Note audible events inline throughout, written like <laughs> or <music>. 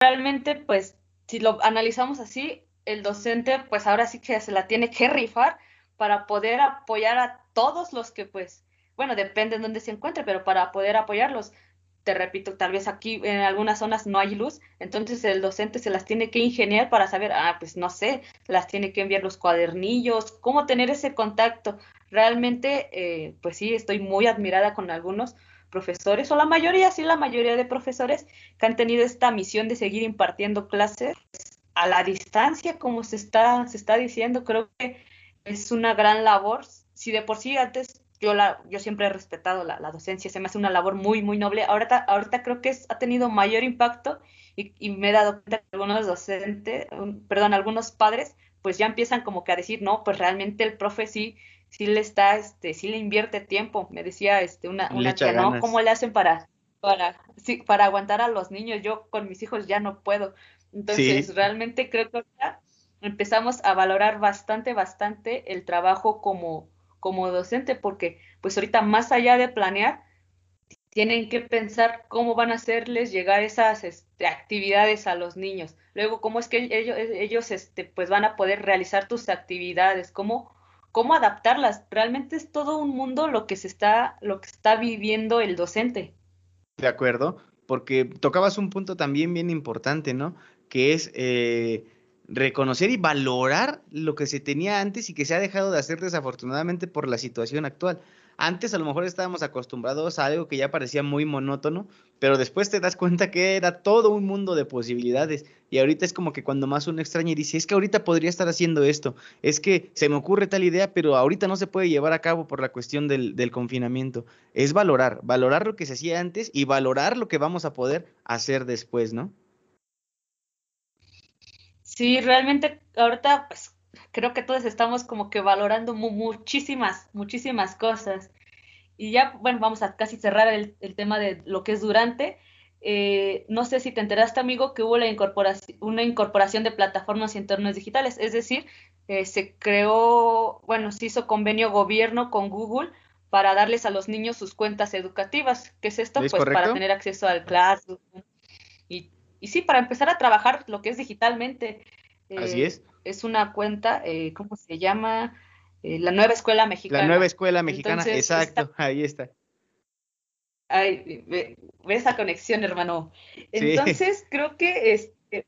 realmente, pues, si lo analizamos así, el docente, pues ahora sí que se la tiene que rifar para poder apoyar a todos los que, pues, bueno, depende de dónde se encuentre, pero para poder apoyarlos. Te repito, tal vez aquí en algunas zonas no hay luz, entonces el docente se las tiene que ingeniar para saber, ah, pues no sé, las tiene que enviar los cuadernillos, cómo tener ese contacto. Realmente, eh, pues sí, estoy muy admirada con algunos profesores, o la mayoría, sí, la mayoría de profesores que han tenido esta misión de seguir impartiendo clases a la distancia, como se está, se está diciendo, creo que es una gran labor. Si de por sí antes yo, la, yo siempre he respetado la, docencia, se me hace una labor muy, muy noble. Ahorita, ahorita creo que ha tenido mayor impacto y, me he dado cuenta que algunos docentes, perdón, algunos padres, pues ya empiezan como que a decir, no, pues realmente el profe sí, sí le está, este, sí le invierte tiempo. Me decía este, una, una tía, ¿no? ¿Cómo le hacen para, para, sí, para aguantar a los niños? Yo con mis hijos ya no puedo. Entonces, realmente creo que empezamos a valorar bastante, bastante el trabajo como, como docente, porque pues ahorita más allá de planear, tienen que pensar cómo van a hacerles llegar esas este, actividades a los niños. Luego, cómo es que ellos, ellos este, pues van a poder realizar tus actividades, cómo, cómo adaptarlas. Realmente es todo un mundo lo que se está, lo que está viviendo el docente. De acuerdo, porque tocabas un punto también bien importante, ¿no? Que es eh, reconocer y valorar lo que se tenía antes y que se ha dejado de hacer desafortunadamente por la situación actual. Antes a lo mejor estábamos acostumbrados a algo que ya parecía muy monótono, pero después te das cuenta que era todo un mundo de posibilidades. Y ahorita es como que cuando más uno extraña y dice, es que ahorita podría estar haciendo esto, es que se me ocurre tal idea, pero ahorita no se puede llevar a cabo por la cuestión del, del confinamiento. Es valorar, valorar lo que se hacía antes y valorar lo que vamos a poder hacer después, ¿no? Sí, realmente ahorita pues creo que todos estamos como que valorando muchísimas, muchísimas cosas. Y ya, bueno, vamos a casi cerrar el, tema de lo que es durante. Eh, no sé si te enteraste, amigo, que hubo la incorporación, una incorporación de plataformas y entornos digitales, es decir, eh, se creó, bueno, se hizo convenio gobierno con Google para darles a los niños sus cuentas educativas. ¿Qué es esto? pues para tener acceso al Classroom y y sí, para empezar a trabajar lo que es digitalmente. Así eh, es. Es una cuenta, eh, ¿cómo se llama? Eh, la nueva escuela mexicana. La nueva escuela mexicana, exacto, ahí está. Ay, ve, esa conexión, hermano. Entonces, creo que este,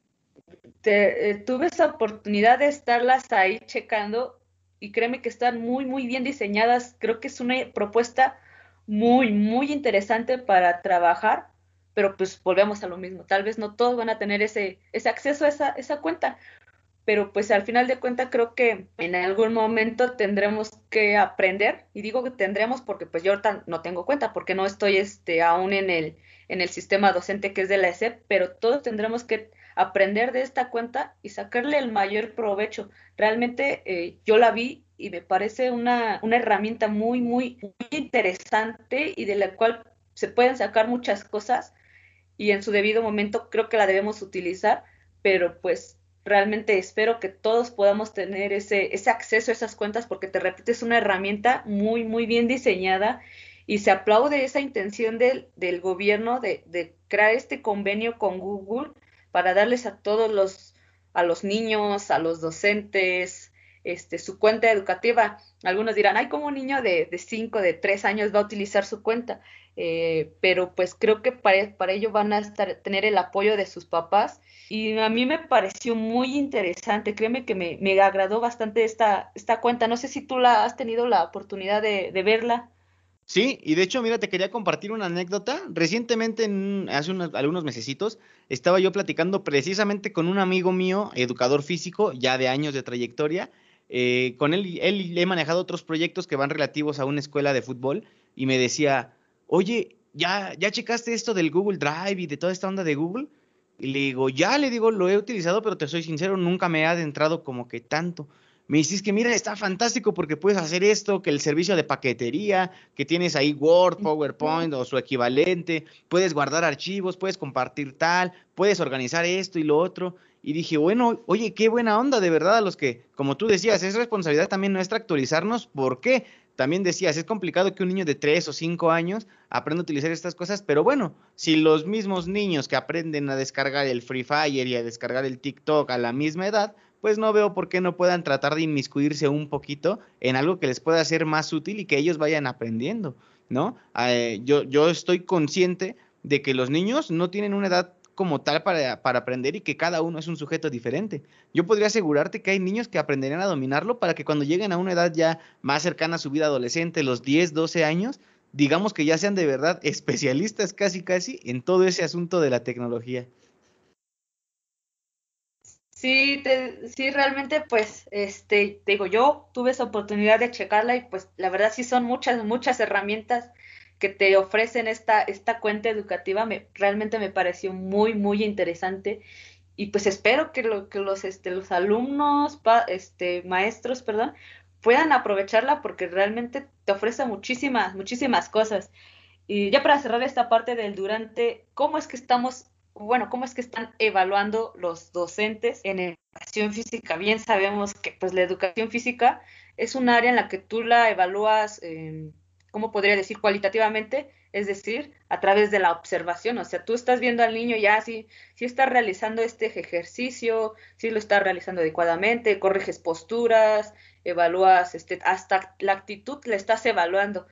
tuve esa oportunidad de estarlas ahí checando y créeme que están muy, muy bien diseñadas. Creo que es una propuesta muy, muy interesante para trabajar pero pues volvemos a lo mismo, tal vez no todos van a tener ese, ese acceso a esa, esa cuenta, pero pues al final de cuentas creo que en algún momento tendremos que aprender, y digo que tendremos porque pues yo no tengo cuenta, porque no estoy este, aún en el, en el sistema docente que es de la ESEP, pero todos tendremos que aprender de esta cuenta y sacarle el mayor provecho. Realmente eh, yo la vi y me parece una, una herramienta muy, muy, muy interesante y de la cual se pueden sacar muchas cosas y en su debido momento creo que la debemos utilizar, pero pues realmente espero que todos podamos tener ese, ese acceso a esas cuentas porque te repito, es una herramienta muy, muy bien diseñada y se aplaude esa intención del, del gobierno de, de, crear este convenio con Google para darles a todos los, a los niños, a los docentes, este, su cuenta educativa. Algunos dirán, ay, como un niño de 5, de 3 años va a utilizar su cuenta? Eh, pero pues creo que para, para ello van a estar, tener el apoyo de sus papás y a mí me pareció muy interesante, créeme que me, me agradó bastante esta, esta cuenta, no sé si tú la has tenido la oportunidad de, verla. Sí, y de hecho, mira, te quería compartir una anécdota. Recientemente, hace unos, algunos mesecitos, estaba yo platicando precisamente con un amigo mío, educador físico, ya de años de trayectoria. Eh, con él, él he manejado otros proyectos que van relativos a una escuela de fútbol y me decía, oye, ¿ya, ¿ya checaste esto del Google Drive y de toda esta onda de Google? Y le digo, ya, le digo, lo he utilizado, pero te soy sincero, nunca me ha adentrado como que tanto. Me dices que mira, está fantástico porque puedes hacer esto, que el servicio de paquetería, que tienes ahí Word, PowerPoint o su equivalente, puedes guardar archivos, puedes compartir tal, puedes organizar esto y lo otro. Y dije, bueno, oye, qué buena onda, de verdad, a los que, como tú decías, es responsabilidad también nuestra actualizarnos. ¿Por qué? también decías, es complicado que un niño de 3 o 5 años aprenda a utilizar estas cosas, pero bueno, si los mismos niños que aprenden a descargar el Free Fire y a descargar el TikTok a la misma edad, pues no veo por qué no puedan tratar de inmiscuirse un poquito en algo que les pueda ser más útil y que ellos vayan aprendiendo, ¿no? Eh, yo, yo estoy consciente de que los niños no tienen una edad como tal para, para, aprender y que cada uno es un sujeto diferente. Yo podría asegurarte que hay niños que aprenderían a dominarlo para que cuando lleguen a una edad ya más cercana a su vida adolescente, los 10, 12 años, digamos que ya sean de verdad especialistas casi casi en todo ese asunto de la tecnología. Sí, sí, realmente, pues, este, te digo, yo tuve esa oportunidad de checarla y pues la verdad sí son muchas, muchas herramientas que te ofrecen esta, esta cuenta educativa me, realmente me pareció muy, muy interesante. Y pues espero que, lo, que los, este, los alumnos, este, maestros, perdón, puedan aprovecharla porque realmente te ofrece muchísimas, muchísimas cosas. Y ya para cerrar esta parte del durante, ¿cómo es que estamos, bueno, cómo es que están evaluando los docentes en educación física? Bien sabemos que pues la educación física es un área en la que tú la evalúas. Eh, ¿cómo podría decir? Cualitativamente, es decir, a través de la observación. O sea, tú estás viendo al niño ya si, si está realizando este ejercicio, si lo está realizando adecuadamente, corriges posturas, evalúas, este, hasta la actitud la estás evaluando.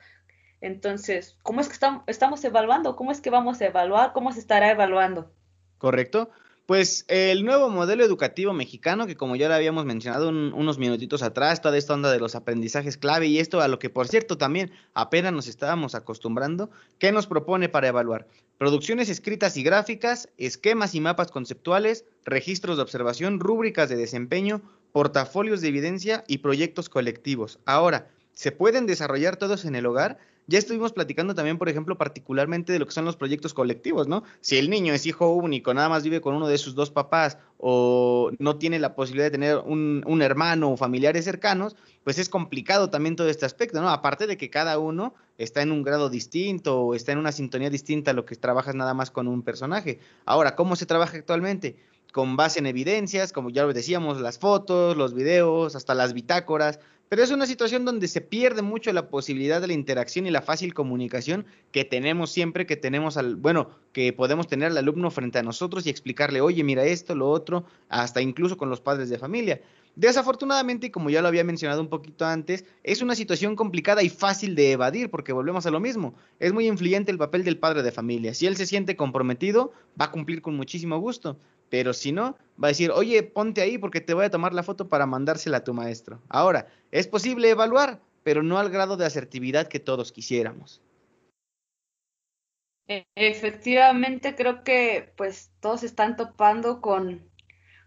Entonces, ¿cómo es que estamos, estamos evaluando? ¿Cómo es que vamos a evaluar? ¿Cómo se estará evaluando? Correcto. Pues el nuevo modelo educativo mexicano, que como ya lo habíamos mencionado unos minutitos atrás, toda esta onda de los aprendizajes clave y esto a lo que por cierto también apenas nos estábamos acostumbrando, ¿qué nos propone para evaluar? Producciones escritas y gráficas, esquemas y mapas conceptuales, registros de observación, rúbricas de desempeño, portafolios de evidencia y proyectos colectivos. Ahora, ¿se pueden desarrollar todos en el hogar? Ya estuvimos platicando también, por ejemplo, particularmente de lo que son los proyectos colectivos, ¿no? Si el niño es hijo único, nada más vive con uno de sus dos papás o no tiene la posibilidad de tener un, un hermano o familiares cercanos, pues es complicado también todo este aspecto, ¿no? Aparte de que cada uno está en un grado distinto o está en una sintonía distinta a lo que trabajas nada más con un personaje. Ahora, ¿cómo se trabaja actualmente? Con base en evidencias, como ya lo decíamos, las fotos, los videos, hasta las bitácoras, pero es una situación donde se pierde mucho la posibilidad de la interacción y la fácil comunicación que tenemos siempre que tenemos al, bueno, que podemos tener al alumno frente a nosotros y explicarle, oye, mira esto, lo otro, hasta incluso con los padres de familia. Desafortunadamente, como ya lo había mencionado un poquito antes, es una situación complicada y fácil de evadir porque volvemos a lo mismo. Es muy influyente el papel del padre de familia. Si él se siente comprometido, va a cumplir con muchísimo gusto. Pero si no, va a decir, oye, ponte ahí porque te voy a tomar la foto para mandársela a tu maestro. Ahora, es posible evaluar, pero no al grado de asertividad que todos quisiéramos. E, efectivamente, creo que pues todos están topando con,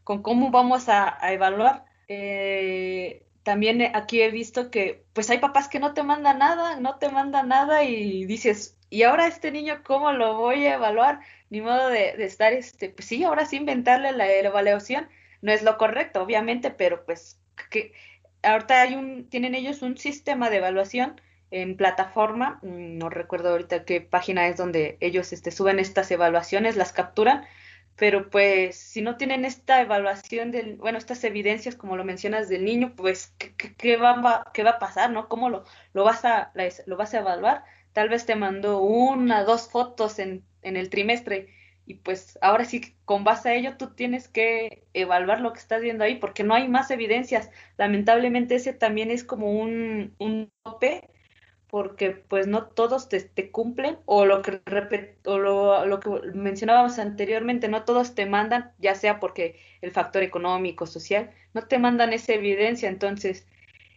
con cómo vamos a, evaluar. Eh, también aquí he visto que pues hay papás que no te mandan nada, no te mandan nada y dices, ¿y ahora este niño cómo lo voy a evaluar? Ni modo de, estar, este, pues sí, ahora sí inventarle la, evaluación, no es lo correcto, obviamente, pero pues que ahorita hay un, tienen ellos un sistema de evaluación en plataforma, mm, no recuerdo ahorita qué página es donde ellos este, suben estas evaluaciones, las capturan, pero pues si no tienen esta evaluación del, bueno, estas evidencias como lo mencionas del niño, pues qué, qué, va, qué va a pasar, ¿no? ¿Cómo lo, lo vas a lo vas a evaluar? Tal vez te mandó una, dos fotos en en el trimestre. Y pues ahora sí, con base a ello, tú tienes que evaluar lo que estás viendo ahí, porque no hay más evidencias. Lamentablemente ese también es como un, un tope, porque pues no todos te, te cumplen, o lo que o lo, lo, que mencionábamos anteriormente, no todos te mandan, ya sea porque el factor económico, social, no te mandan esa evidencia. Entonces,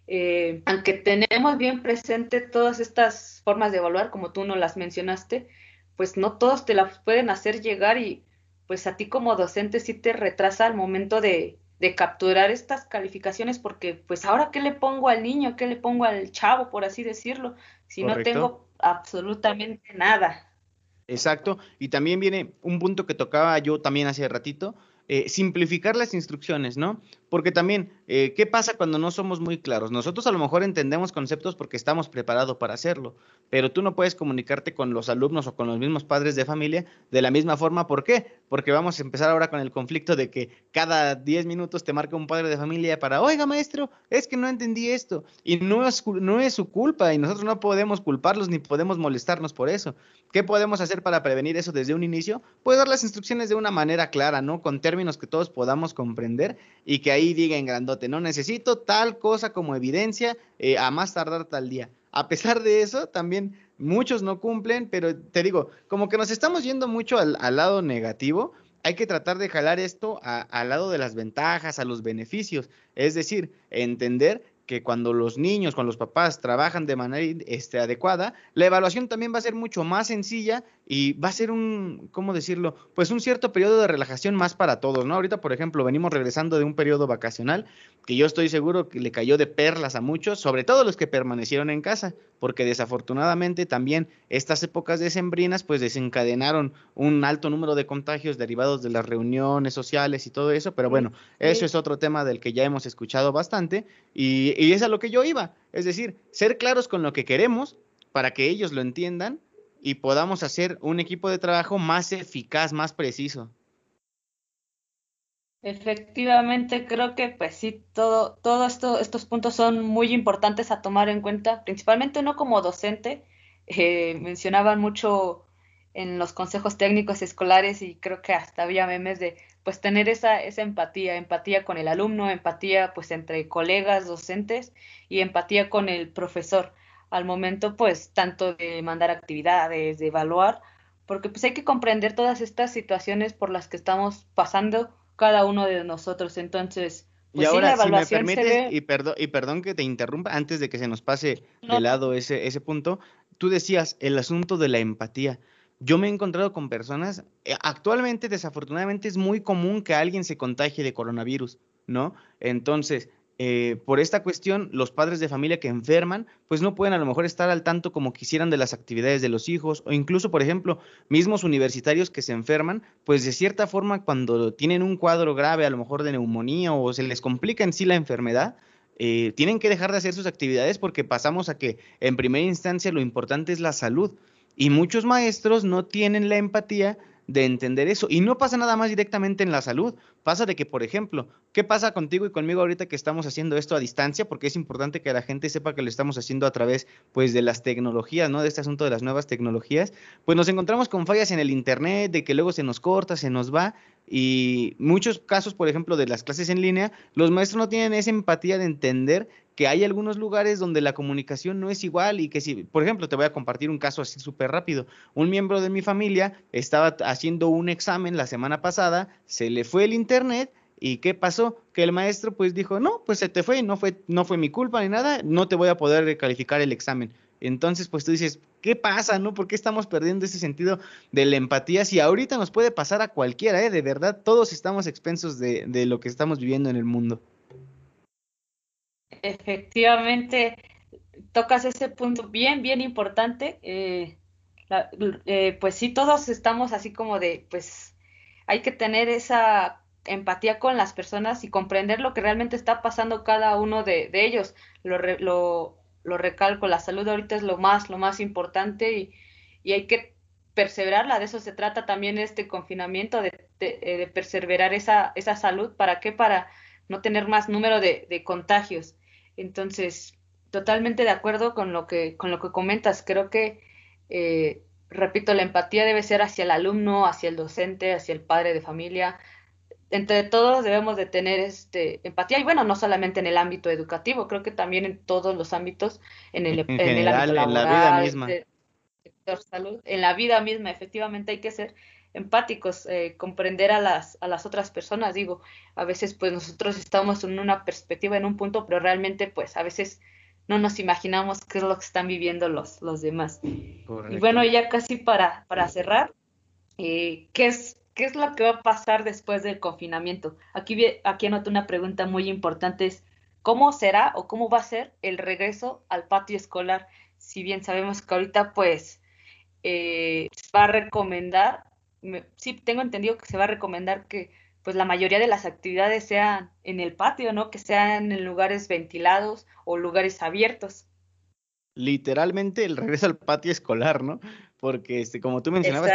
eh, aunque tenemos bien presente todas estas formas de evaluar, como tú no las mencionaste, pues no todos te las pueden hacer llegar y pues a ti como docente sí te retrasa al momento de, de capturar estas calificaciones porque pues ahora qué le pongo al niño, qué le pongo al chavo, por así decirlo, si no tengo absolutamente nada. Exacto, y también viene un punto que tocaba yo también hace ratito, eh, simplificar las instrucciones, ¿no? Porque también, eh, ¿qué pasa cuando no somos muy claros? Nosotros a lo mejor entendemos conceptos porque estamos preparados para hacerlo, pero tú no puedes comunicarte con los alumnos o con los mismos padres de familia de la misma forma. ¿Por qué? Porque vamos a empezar ahora con el conflicto de que cada 10 minutos te marca un padre de familia para, oiga maestro, es que no entendí esto. Y no es, no es su culpa y nosotros no podemos culparlos ni podemos molestarnos por eso. ¿Qué podemos hacer para prevenir eso desde un inicio? Pues dar las instrucciones de una manera clara, ¿no? Con términos que todos podamos comprender y que ahí diga en grandote, no necesito tal cosa como evidencia eh, a más tardar tal día. A pesar de eso, también muchos no cumplen, pero te digo, como que nos estamos yendo mucho al, lado negativo, hay que tratar de jalar esto al lado de las ventajas, a los beneficios, es decir, entender que cuando los niños, cuando los papás trabajan de manera este, adecuada, la evaluación también va a ser mucho más sencilla y va a ser un, ¿cómo decirlo? Pues un cierto periodo de relajación más para todos, ¿no? Ahorita, por ejemplo, venimos regresando de un periodo vacacional que yo estoy seguro que le cayó de perlas a muchos, sobre todo los que permanecieron en casa, porque desafortunadamente también estas épocas decembrinas pues desencadenaron un alto número de contagios derivados de las reuniones sociales y todo eso, pero bueno, eso es otro tema del que ya hemos escuchado bastante y, y es a lo que yo iba, es decir, ser claros con lo que queremos para que ellos lo entiendan y podamos hacer un equipo de trabajo más eficaz, más preciso. Efectivamente, creo que pues sí, todo, todo esto, estos puntos son muy importantes a tomar en cuenta, principalmente uno como docente, eh, mencionaban mucho en los consejos técnicos escolares y creo que hasta había memes de pues tener esa, esa empatía, empatía con el alumno, empatía pues entre colegas docentes y empatía con el profesor al momento, pues, tanto de mandar actividades, de evaluar, porque pues hay que comprender todas estas situaciones por las que estamos pasando cada uno de nosotros. Entonces, pues, y ahora, si me permites, y, perdón, y perdón que te interrumpa, antes de que se nos pase de lado ese, ese punto, tú decías el asunto de la empatía. Yo me he encontrado con personas, eh, actualmente desafortunadamente es muy común que alguien se contagie de coronavirus, ¿no? Entonces, eh, por esta cuestión, los padres de familia que enferman, pues no pueden a lo mejor estar al tanto como quisieran de las actividades de los hijos, o incluso, por ejemplo, mismos universitarios que se enferman, pues de cierta forma cuando tienen un cuadro grave, a lo mejor de neumonía o se les complica en sí la enfermedad, eh, tienen que dejar de hacer sus actividades porque pasamos a que en primera instancia lo importante es la salud. Y muchos maestros no tienen la empatía de entender eso. Y no pasa nada más directamente en la salud. Pasa de que, por ejemplo, ¿qué pasa contigo y conmigo ahorita que estamos haciendo esto a distancia? Porque es importante que la gente sepa que lo estamos haciendo a través, pues, de las tecnologías, ¿no? De este asunto de las nuevas tecnologías. Pues nos encontramos con fallas en el Internet, de que luego se nos corta, se nos va. Y muchos casos, por ejemplo, de las clases en línea, los maestros no tienen esa empatía de entender que hay algunos lugares donde la comunicación no es igual y que si, por ejemplo, te voy a compartir un caso así súper rápido. Un miembro de mi familia estaba haciendo un examen la semana pasada, se le fue el internet y ¿qué pasó? Que el maestro pues dijo, no, pues se te fue, no fue, no fue mi culpa ni nada, no te voy a poder calificar el examen. Entonces, pues tú dices, ¿qué pasa, no? ¿Por qué estamos perdiendo ese sentido de la empatía? Si ahorita nos puede pasar a cualquiera, ¿eh? De verdad, todos estamos expensos de, de lo que estamos viviendo en el mundo. Efectivamente, tocas ese punto bien, bien importante. Eh, eh, pues sí, todos estamos así como de, pues hay que tener esa empatía con las personas y comprender lo que realmente está pasando cada uno de, ellos. Lo, lo, lo, recalco, la salud ahorita es lo más, lo más importante y, y hay que perseverarla. De eso se trata también este confinamiento, de, de, de perseverar esa, esa salud. ¿Para qué? Para no tener más número de, de contagios. Entonces, totalmente de acuerdo con lo que, con lo que comentas. Creo que, eh, repito, la empatía debe ser hacia el alumno, hacia el docente, hacia el padre de familia. Entre todos debemos de tener este empatía y bueno, no solamente en el ámbito educativo, creo que también en todos los ámbitos, en el, en, el ámbito laboral, en la vida misma. sector salud, en la vida misma, efectivamente hay que ser empáticos, eh, comprender a las, a las otras personas. Digo, a veces pues nosotros estamos en una perspectiva, en un punto, pero realmente pues a veces no nos imaginamos qué es lo que están viviendo los, los demás. Y bueno, ya casi para, para cerrar, eh, ¿qué, es, ¿qué es lo que va a pasar después del confinamiento? Aquí, aquí anoto una pregunta muy importante, es ¿cómo será o cómo va a ser el regreso al patio escolar? Si bien sabemos que ahorita pues eh, va a recomendar sí tengo entendido que se va a recomendar que pues la mayoría de las actividades sean en el patio, ¿no? Que sean en lugares ventilados o lugares abiertos. Literalmente el regreso al patio escolar, ¿no? Porque, este, como tú mencionabas,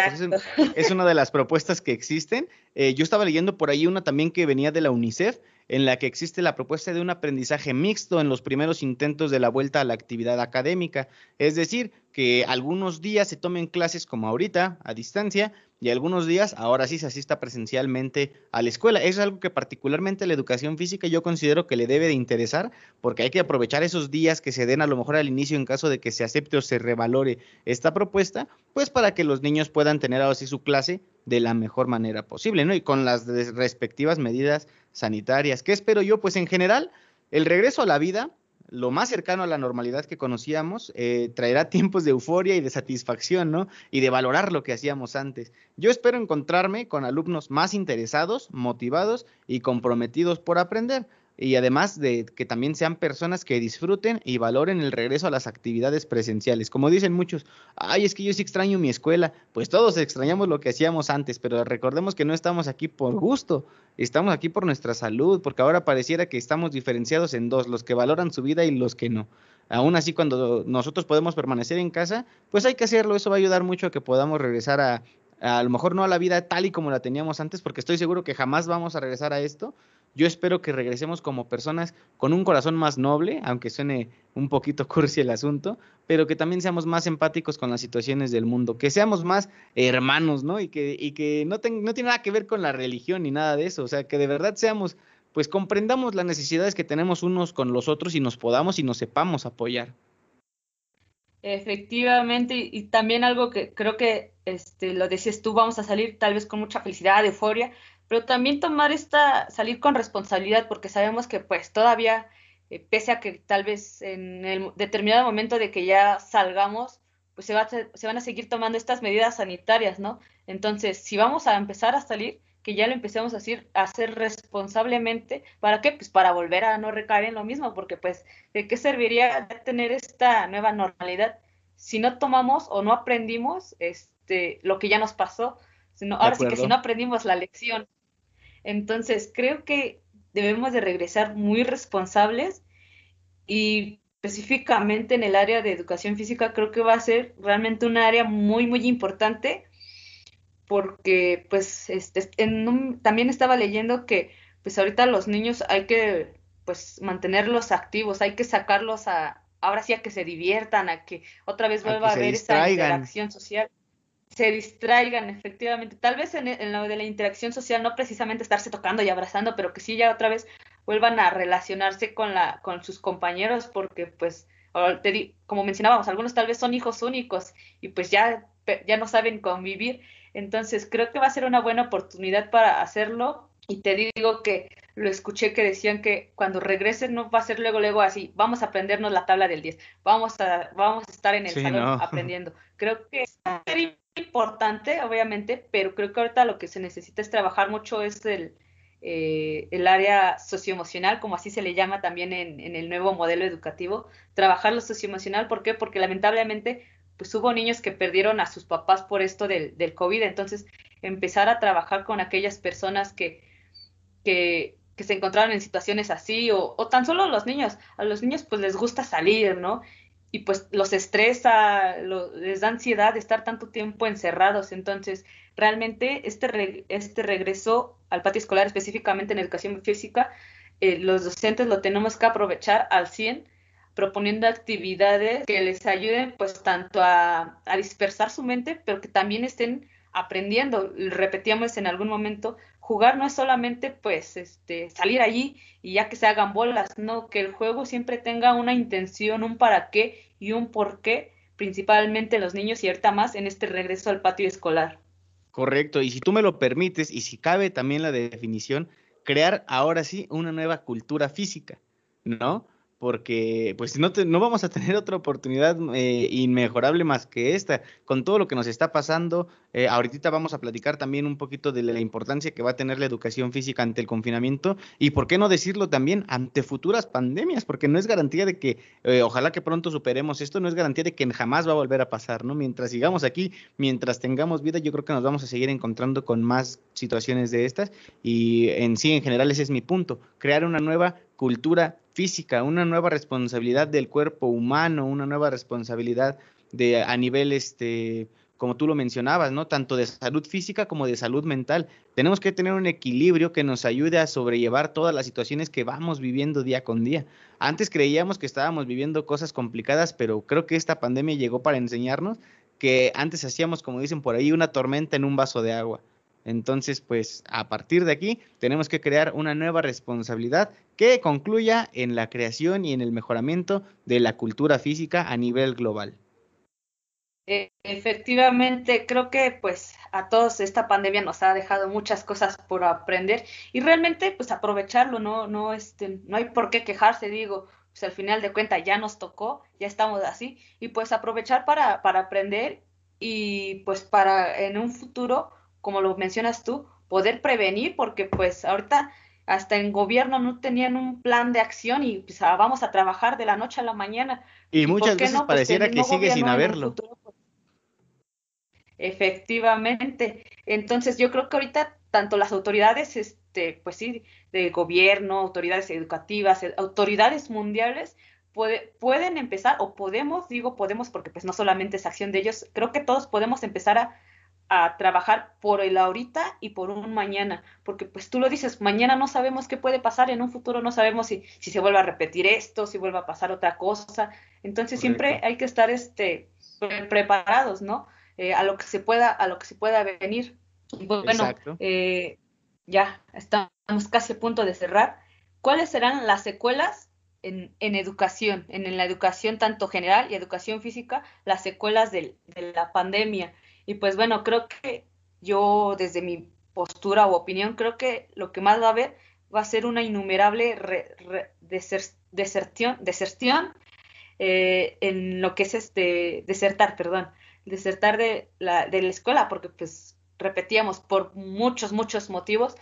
pues, es, una de las <laughs> propuestas que existen. Eh, yo estaba leyendo por ahí una también que venía de la UNICEF, en la que existe la propuesta de un aprendizaje mixto en los primeros intentos de la vuelta a la actividad académica. Es decir, que algunos días se tomen clases como ahorita, a distancia, y algunos días ahora sí se asista presencialmente a la escuela. Eso es algo que particularmente la educación física yo considero que le debe de interesar, porque hay que aprovechar esos días que se den a lo mejor al inicio en caso de que se acepte o se revalore esta propuesta, pues para que los niños puedan tener ahora sí su clase de la mejor manera posible, ¿no? Y con las respectivas medidas sanitarias. ¿Qué espero yo? Pues en general, el regreso a la vida lo más cercano a la normalidad que conocíamos, eh, traerá <laughs> tiempos de euforia y de satisfacción, ¿no? Y de valorar lo que hacíamos antes. Yo espero encontrarme con alumnos más interesados, motivados y comprometidos por aprender y además de que también sean personas que disfruten y valoren el regreso a las actividades presenciales. Como dicen muchos, ay, es que yo sí extraño mi escuela. Pues todos extrañamos lo que hacíamos antes, pero recordemos que no estamos aquí por gusto, estamos aquí por nuestra salud, porque ahora pareciera que estamos diferenciados en dos, los que valoran su vida y los que no. Aún así, cuando nosotros podemos permanecer en casa, pues hay que hacerlo, eso va a ayudar mucho a que podamos regresar a, a lo mejor no a la vida tal y como la teníamos antes, porque estoy seguro que jamás vamos a regresar a esto, yo espero que regresemos como personas con un corazón más noble, aunque suene un poquito <laughs> cursi el asunto, pero que también seamos más empáticos con las situaciones del mundo, que seamos más hermanos, ¿no? Y que, y que no, no tiene nada que ver con la religión ni nada de eso, o sea, que de verdad seamos, pues comprendamos las necesidades que tenemos unos con los otros y nos podamos y nos sepamos apoyar. Efectivamente, y, también algo que creo que este, lo decías tú, vamos a salir tal vez con mucha felicidad, euforia, pero también tomar esta, salir con responsabilidad, porque sabemos que pues todavía, eh, pese a que tal vez en el determinado momento de que ya salgamos, pues se, va se van a seguir tomando estas medidas sanitarias, ¿no? Entonces, si vamos a empezar a salir, que ya lo empecemos a hacer, a hacer responsablemente, ¿para qué? Pues para volver a no recaer en lo mismo, porque pues, ¿de qué serviría tener esta nueva normalidad si no tomamos o no aprendimos este, lo que ya nos pasó? Sino, ahora sí que si no aprendimos la lección, entonces, creo que debemos de regresar muy responsables y específicamente en el área de educación física creo que va a ser realmente un área muy, muy importante porque pues este, también estaba leyendo que pues ahorita los niños hay que pues mantenerlos activos, hay que sacarlos a, ahora sí a que se diviertan, a que otra vez vuelva a, haber esa interacción social se distraigan efectivamente, tal vez en, lo de la interacción social, no precisamente estarse tocando y abrazando, pero que sí ya otra vez vuelvan a relacionarse con, la, con sus compañeros, porque pues, como mencionábamos, algunos tal vez son hijos únicos y pues ya, ya no saben convivir, entonces creo que va a ser una buena oportunidad para hacerlo. Y te digo que lo escuché que decían que cuando regresen no va a ser luego luego así, vamos a aprendernos la tabla del 10, vamos a vamos a estar en el salón aprendiendo. Creo que <laughs> importante, obviamente, pero creo que ahorita lo que se necesita es trabajar mucho es el, eh, el área socioemocional, como así se le llama también en, en, el nuevo modelo educativo, trabajar lo socioemocional, ¿por qué? Porque lamentablemente pues hubo niños que perdieron a sus papás por esto del, del COVID, entonces empezar a trabajar con aquellas personas que, que, que se encontraron en situaciones así, o, o, tan solo los niños, a los niños pues les gusta salir, ¿no? Y pues los estresa, les da ansiedad de estar tanto tiempo encerrados. Entonces, realmente este, este regreso al patio escolar, específicamente en educación física, eh, los docentes lo tenemos que aprovechar al 100 proponiendo actividades que les ayuden pues tanto a, a dispersar su mente, pero que también estén aprendiendo. Repetíamos en algún momento, jugar no es solamente pues este salir allí y ya que se hagan bolas, no, que el juego siempre tenga una intención, un para qué y un por qué, principalmente los niños y ahorita más en este regreso al patio escolar. Correcto, y si tú me lo permites, y si cabe también la definición, crear ahora sí una nueva cultura física, ¿no? Porque pues no, no vamos a tener otra oportunidad eh, inmejorable más que esta, con todo lo que nos está pasando. Eh, ahorita vamos a platicar también un poquito de la importancia que va a tener la educación física ante el confinamiento y por qué no decirlo también ante futuras pandemias, porque no es garantía de que, eh, ojalá que pronto superemos esto, no es garantía de que jamás va a volver a pasar, ¿no? Mientras sigamos aquí, mientras tengamos vida, yo creo que nos vamos a seguir encontrando con más situaciones de estas y en sí, en general, ese es mi punto, crear una nueva cultura física, una nueva responsabilidad del cuerpo humano, una nueva responsabilidad de a nivel este como tú lo mencionabas, ¿no? Tanto de salud física como de salud mental. Tenemos que tener un equilibrio que nos ayude a sobrellevar todas las situaciones que vamos viviendo día con día. Antes creíamos que estábamos viviendo cosas complicadas, pero creo que esta pandemia llegó para enseñarnos que antes hacíamos, como dicen por ahí, una tormenta en un vaso de agua. Entonces, pues a partir de aquí tenemos que crear una nueva responsabilidad que concluya en la creación y en el mejoramiento de la cultura física a nivel global. E, efectivamente, creo que pues a todos esta pandemia nos ha dejado muchas cosas por aprender y realmente pues aprovecharlo, no, no, este, no hay por qué quejarse, digo, pues al final de cuentas ya nos tocó, ya estamos así y pues aprovechar para, para aprender y pues para en un futuro como lo mencionas tú, poder prevenir, porque pues ahorita hasta en gobierno no tenían un plan de acción y pues ah, vamos a trabajar de la noche a la mañana. Y, muchas veces pues, pareciera que sigue sin haberlo. Pues, efectivamente. Entonces yo creo que ahorita tanto las autoridades, este, pues sí, de gobierno, autoridades educativas, eh, autoridades mundiales, puede, pueden empezar, o podemos, digo podemos porque pues no solamente es acción de ellos, creo que todos podemos empezar a a trabajar por el ahorita y por un mañana, porque pues tú lo dices, mañana no sabemos qué puede pasar, en un futuro no sabemos si, si se vuelve a repetir esto, si vuelve a pasar otra cosa, entonces siempre hay que estar este, preparados, ¿no? Eh, a lo que se pueda, a lo que se pueda venir. Bueno, eh, ya estamos casi a punto de cerrar. ¿Cuáles serán las secuelas en, en, educación, en, la educación tanto general y educación física, las secuelas de la pandemia? Y pues bueno, creo que yo desde mi postura o opinión, creo que lo que más va a haber va a ser una innumerable deserción, deserción eh, en lo que es este, desertar, perdón, desertar de la, de la escuela, porque pues repetíamos, por muchos, muchos motivos,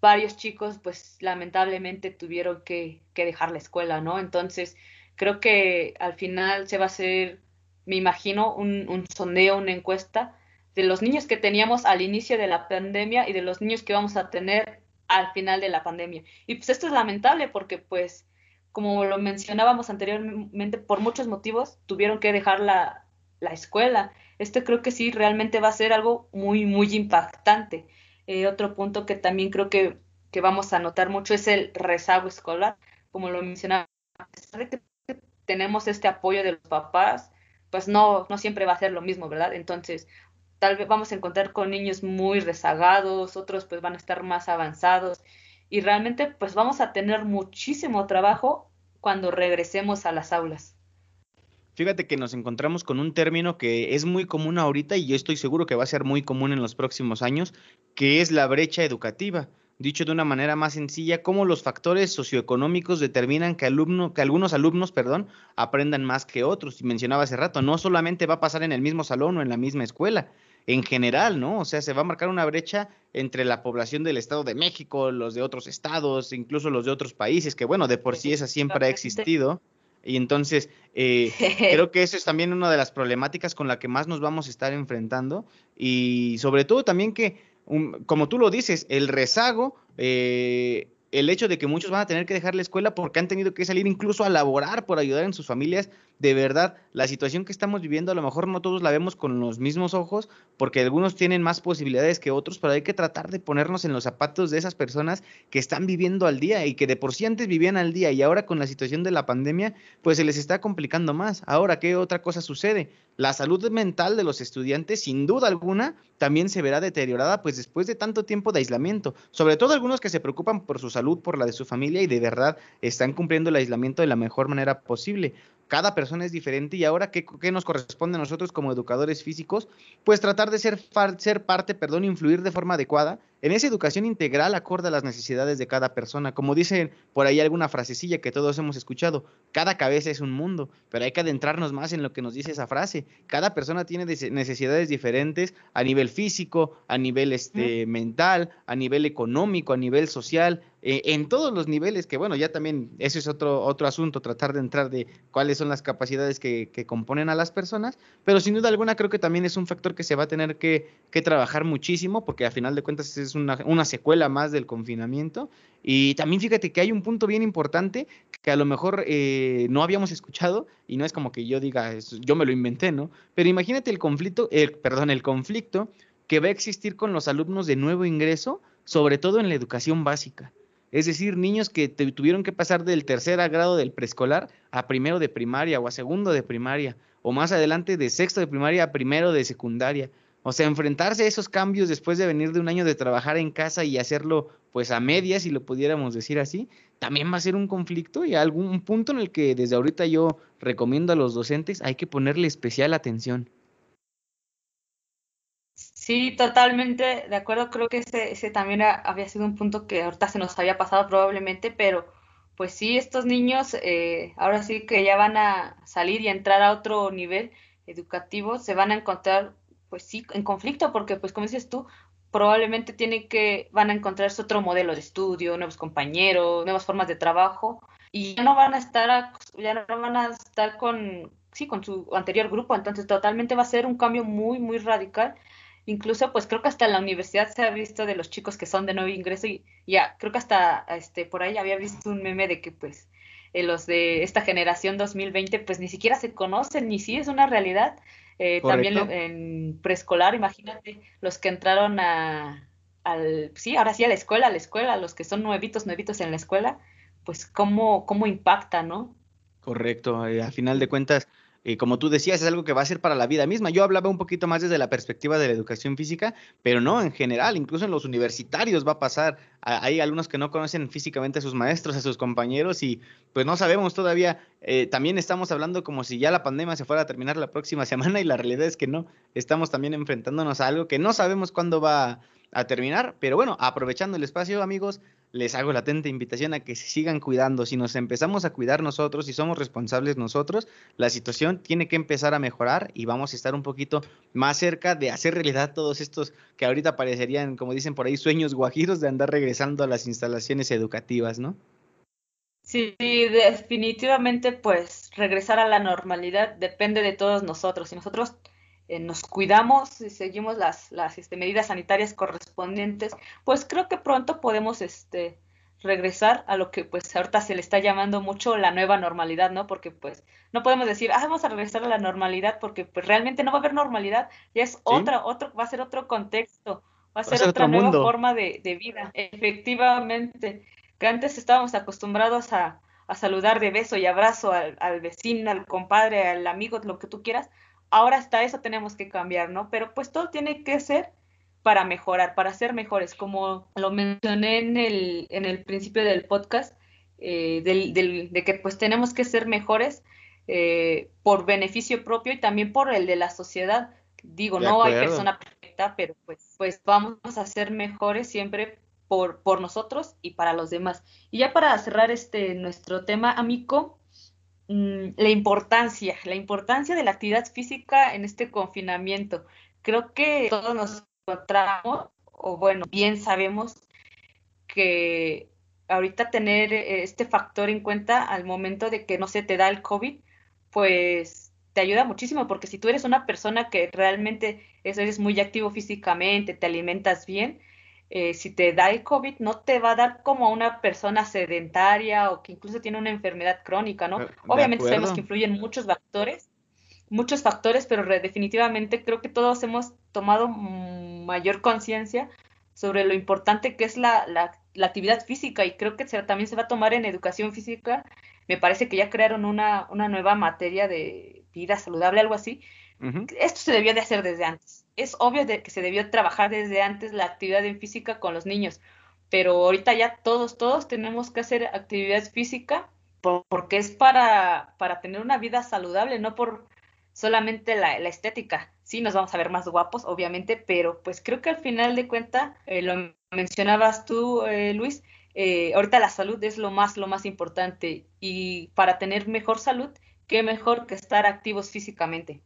varios chicos pues lamentablemente tuvieron que, que dejar la escuela, ¿no? Entonces, creo que al final se va a hacer, me imagino, un, un sondeo, una encuesta de los niños que teníamos al inicio de la pandemia y de los niños que vamos a tener al final de la pandemia. Y pues esto es lamentable porque pues como lo mencionábamos anteriormente, por muchos motivos tuvieron que dejar la, la escuela. Esto creo que sí, realmente va a ser algo muy, muy impactante. Eh, otro punto que también creo que, que, vamos a notar mucho es el rezago escolar. Como lo mencionaba, a pesar de que tenemos este apoyo de los papás, pues no, no siempre va a ser lo mismo, ¿verdad? Entonces, tal vez vamos a encontrar con niños muy rezagados, otros pues van a estar más avanzados y realmente pues vamos a tener muchísimo trabajo cuando regresemos a las aulas. Fíjate que nos encontramos con un término que es muy común ahorita y yo estoy seguro que va a ser muy común en los próximos años, que es la brecha educativa. Dicho de una manera más sencilla, cómo los factores socioeconómicos determinan que, alumno, que algunos alumnos perdón, aprendan más que otros. Y mencionaba hace rato, no solamente va a pasar en el mismo salón o en la misma escuela, en general, ¿no? O sea, se va a marcar una brecha entre la población del Estado de México, los de otros estados, incluso los de otros países, que bueno, de por sí esa siempre ha existido. Y entonces, eh, <laughs> creo que eso es también una de las problemáticas con la que más nos vamos a estar enfrentando. Y sobre todo también que, como tú lo dices, el rezago eh, el hecho de que muchos van a tener que dejar la escuela porque han tenido que salir incluso a laborar por ayudar en sus familias, de verdad, la situación que estamos viviendo a lo mejor no todos la vemos con los mismos ojos porque algunos tienen más posibilidades que otros, pero hay que tratar de ponernos en los zapatos de esas personas que están viviendo al día y que de por sí antes vivían al día y ahora con la situación de la pandemia, pues se les está complicando más. Ahora, ¿qué otra cosa sucede? La salud mental de los estudiantes, sin duda alguna, también se verá deteriorada pues después de tanto tiempo de aislamiento, sobre todo algunos que se preocupan por su salud, por la de su familia y de verdad están cumpliendo el aislamiento de la mejor manera posible cada persona es diferente y ahora ¿qué, nos corresponde a nosotros como educadores físicos? Pues tratar de ser, ser parte, perdón, influir de forma adecuada en esa educación integral acorde a las necesidades de cada persona. Como dicen por ahí alguna frasecilla que todos hemos escuchado, cada cabeza es un mundo, pero hay que adentrarnos más en lo que nos dice esa frase. Cada persona tiene necesidades diferentes a nivel físico, a nivel este, mental, a nivel económico, a nivel social, eh, en todos los niveles, que bueno, ya también eso es otro, otro asunto, tratar de entrar de cuáles son las capacidades que, que, componen a las personas, pero sin duda alguna creo que también es un factor que se va a tener que, que trabajar muchísimo, porque a final de cuentas es una, secuela más del confinamiento. Y también fíjate que hay un punto bien importante que a lo mejor eh, no habíamos escuchado, y no es como que yo diga, yo me lo inventé, ¿no? Pero imagínate el conflicto, el, perdón, el conflicto que va a existir con los alumnos de nuevo ingreso, sobre todo en la educación básica. Es decir, niños que tuvieron que pasar del tercer grado del preescolar a primero de primaria o a segundo de primaria, o más adelante de sexto de primaria a primero de secundaria. O sea, enfrentarse a esos cambios después de venir de un año de trabajar en casa y hacerlo pues a medias, si lo pudiéramos decir así, también va a ser un conflicto y algún punto en el que desde ahorita yo recomiendo a los docentes hay que ponerle especial atención. Sí, totalmente de acuerdo. Creo que ese, ese también había sido un punto que ahorita se nos había pasado probablemente, pero pues sí, estos niños eh, ahora sí que ya van a salir y entrar a otro nivel educativo, se van a encontrar pues sí en conflicto, porque pues como dices tú, probablemente tienen que, van a encontrarse otro modelo de estudio, nuevos compañeros, nuevas formas de trabajo, y ya no van a estar, ya no van a estar con, sí, con su anterior grupo, entonces totalmente va a ser un cambio muy, muy radical. Incluso pues creo que hasta en la universidad se ha visto de los chicos que son de nuevo ingreso y ya creo que hasta este por ahí había visto un meme de que pues eh, los de esta generación 2020 pues ni siquiera se conocen ni si es una realidad eh, también en preescolar imagínate los que entraron a al sí ahora sí a la escuela a la escuela los que son nuevitos nuevitos en la escuela pues cómo cómo impacta no correcto eh, a final de cuentas y como tú decías, es algo que va a ser para la vida misma. Yo hablaba un poquito más desde la perspectiva de la educación física, pero no, en general, incluso en los universitarios va a pasar. Hay algunos que no conocen físicamente a sus maestros, a sus compañeros y pues no sabemos todavía. Eh, también estamos hablando como si ya la pandemia se fuera a terminar la próxima <laughs> semana y la realidad es que no. Estamos también enfrentándonos a algo que no sabemos cuándo va a terminar, pero bueno, aprovechando el espacio, amigos, les hago la atenta invitación a que se sigan cuidando. Si nos empezamos a cuidar nosotros y somos responsables nosotros, la situación tiene que empezar a mejorar y vamos a estar un poquito más cerca de hacer realidad todos estos que ahorita parecerían, como dicen por ahí, sueños guajiros de andar regresando a las instalaciones educativas, ¿no? Sí, definitivamente, pues regresar a la normalidad depende de todos nosotros. Si nosotros eh, nos cuidamos y seguimos las, las este, medidas sanitarias correspondientes, pues creo que pronto podemos este, regresar a lo que pues ahorita se le está llamando mucho la nueva normalidad, ¿no? Porque pues no podemos decir, ah, vamos a regresar a la normalidad porque pues realmente no va a haber normalidad, ya es otra, otro, va a ser otro contexto, va a ser, otra nueva forma de, de, vida. Efectivamente, que antes estábamos acostumbrados a, a saludar de beso y abrazo al, al vecino, al compadre, al amigo, lo que tú quieras, ahora hasta eso tenemos que cambiar, ¿no? Pero pues todo tiene que ser para mejorar, para ser mejores, como lo mencioné en el, en el principio del podcast, eh, del, de que pues tenemos que ser mejores eh, por beneficio propio y también por el de la sociedad. Digo, no hay persona perfecta, pero pues, pues vamos a ser mejores siempre por, por nosotros y para los demás. Y ya para cerrar este nuestro tema, amigo, Mm, la importancia, la importancia de la actividad física en este confinamiento. Creo que todos nos encontramos, o bueno, bien sabemos que ahorita tener eh, este factor en cuenta al momento de que no se te da el COVID, pues te ayuda muchísimo, porque si tú eres una persona que realmente eres muy activo físicamente, te alimentas bien, eh, si te da el COVID, no te va a dar como a una persona sedentaria o que incluso tiene una enfermedad crónica, ¿no? Obviamente sabemos que influyen muchos factores, muchos factores, pero definitivamente creo que todos hemos tomado mayor conciencia sobre lo importante que es la, la, actividad física y creo que también se va a tomar en educación física. Me parece que ya crearon una, una nueva materia de vida saludable, algo así. Esto se debía de hacer desde antes es obvio de que se debió trabajar desde antes la actividad en física con los niños, pero ahorita ya todos, todos tenemos que hacer actividad física porque es para, para tener una vida saludable, no por solamente la, estética. Sí, nos vamos a ver más guapos, obviamente, pero pues creo que al final de cuenta, eh, lo mencionabas tú, eh, Luis, eh, ahorita la salud es lo más, lo más importante y para tener mejor salud, qué mejor que estar activos físicamente.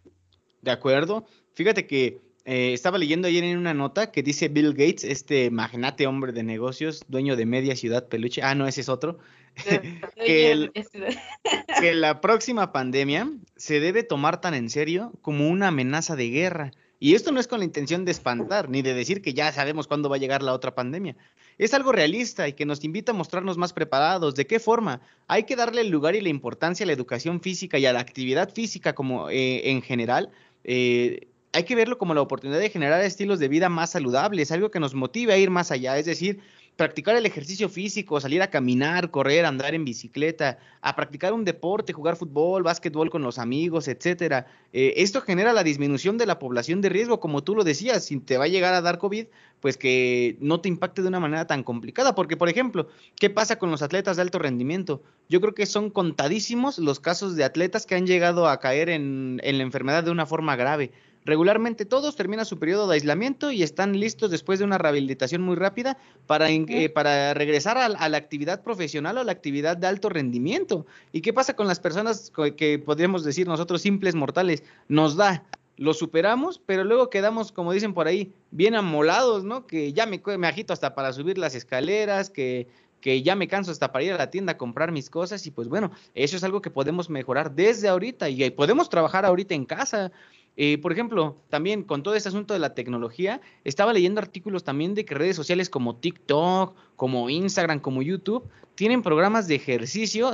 De acuerdo. Fíjate que estaba leyendo ayer en una nota que dice Bill Gates, este magnate hombre de negocios, dueño de media ciudad peluche. Ah, no, ese es otro. <laughs> <laughs> <laughs> que, la próxima pandemia se debe tomar tan en serio como una amenaza de guerra. Y esto no es con la intención de espantar, ni de decir que ya sabemos cuándo va a llegar la otra pandemia. Es algo realista y que nos invita a mostrarnos más preparados. ¿De qué forma? Hay que darle el lugar y la importancia a la educación física y a la actividad física como eh, en general. Eh, hay que verlo como la oportunidad de generar estilos de vida más saludables, algo que nos motive a ir más allá. Es decir, practicar el ejercicio físico, salir a caminar, correr, andar en bicicleta, a practicar un deporte, jugar fútbol, básquetbol con los amigos, etcétera. Eh, esto genera la disminución de la población de riesgo, como tú lo decías, si te va a llegar a dar COVID, pues que no te impacte de una manera tan complicada, porque por ejemplo, ¿qué pasa con los atletas de alto rendimiento? Yo creo que son contadísimos los casos de atletas que han llegado a caer en, en la enfermedad de una forma grave. Regularmente todos terminan su periodo de aislamiento y están listos después de una rehabilitación muy rápida para, eh, para regresar a, la actividad profesional o a la actividad de alto rendimiento. ¿Y qué pasa con las personas que podríamos decir nosotros simples mortales? Nos da, lo superamos, pero luego quedamos, como dicen por ahí, bien amolados, ¿no? Que ya me, me agito hasta para subir las escaleras, que, que ya me canso hasta para ir a la tienda a comprar mis cosas y pues bueno, eso es algo que podemos mejorar desde ahorita y podemos trabajar ahorita en casa. Eh, por ejemplo, también con todo este asunto de la tecnología, estaba leyendo artículos también de que redes sociales como TikTok, como Instagram, como YouTube, tienen programas de ejercicio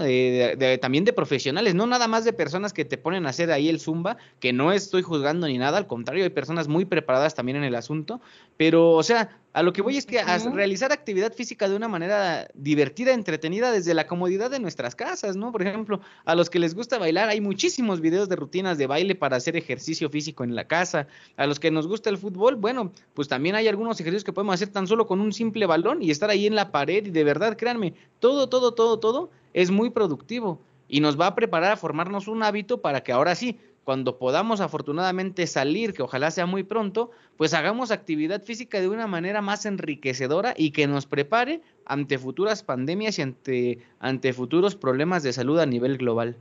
también de profesionales, no nada más de personas que te ponen a hacer ahí el zumba, que no estoy juzgando ni nada, al contrario, hay personas muy preparadas también en el asunto, pero o sea, a lo que voy es que a realizar actividad física de una manera divertida, entretenida desde la comodidad de nuestras casas, ¿no? Por ejemplo, a los que les gusta bailar, hay muchísimos videos de rutinas de baile para hacer ejercicio físico en la casa. A los que nos gusta el fútbol, bueno, pues también hay algunos ejercicios que podemos hacer tan solo con un simple balón y estar ahí en la pared y de verdad, créanme, todo, todo, todo, todo es muy productivo y nos va a preparar a formarnos un hábito para que ahora sí, cuando podamos afortunadamente salir, que ojalá sea muy pronto, pues hagamos actividad física de una manera más enriquecedora y que nos prepare ante futuras pandemias y ante, ante futuros problemas de salud a nivel global.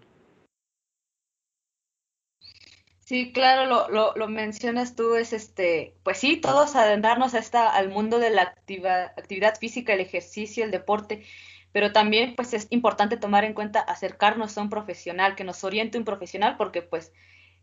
Sí, claro, lo, lo, lo, mencionas tú, es este, pues sí, todos adentrarnos a esta, al mundo de la actividad física, el ejercicio, el deporte, pero también pues es importante tomar en cuenta acercarnos a un profesional, que nos oriente un profesional, porque pues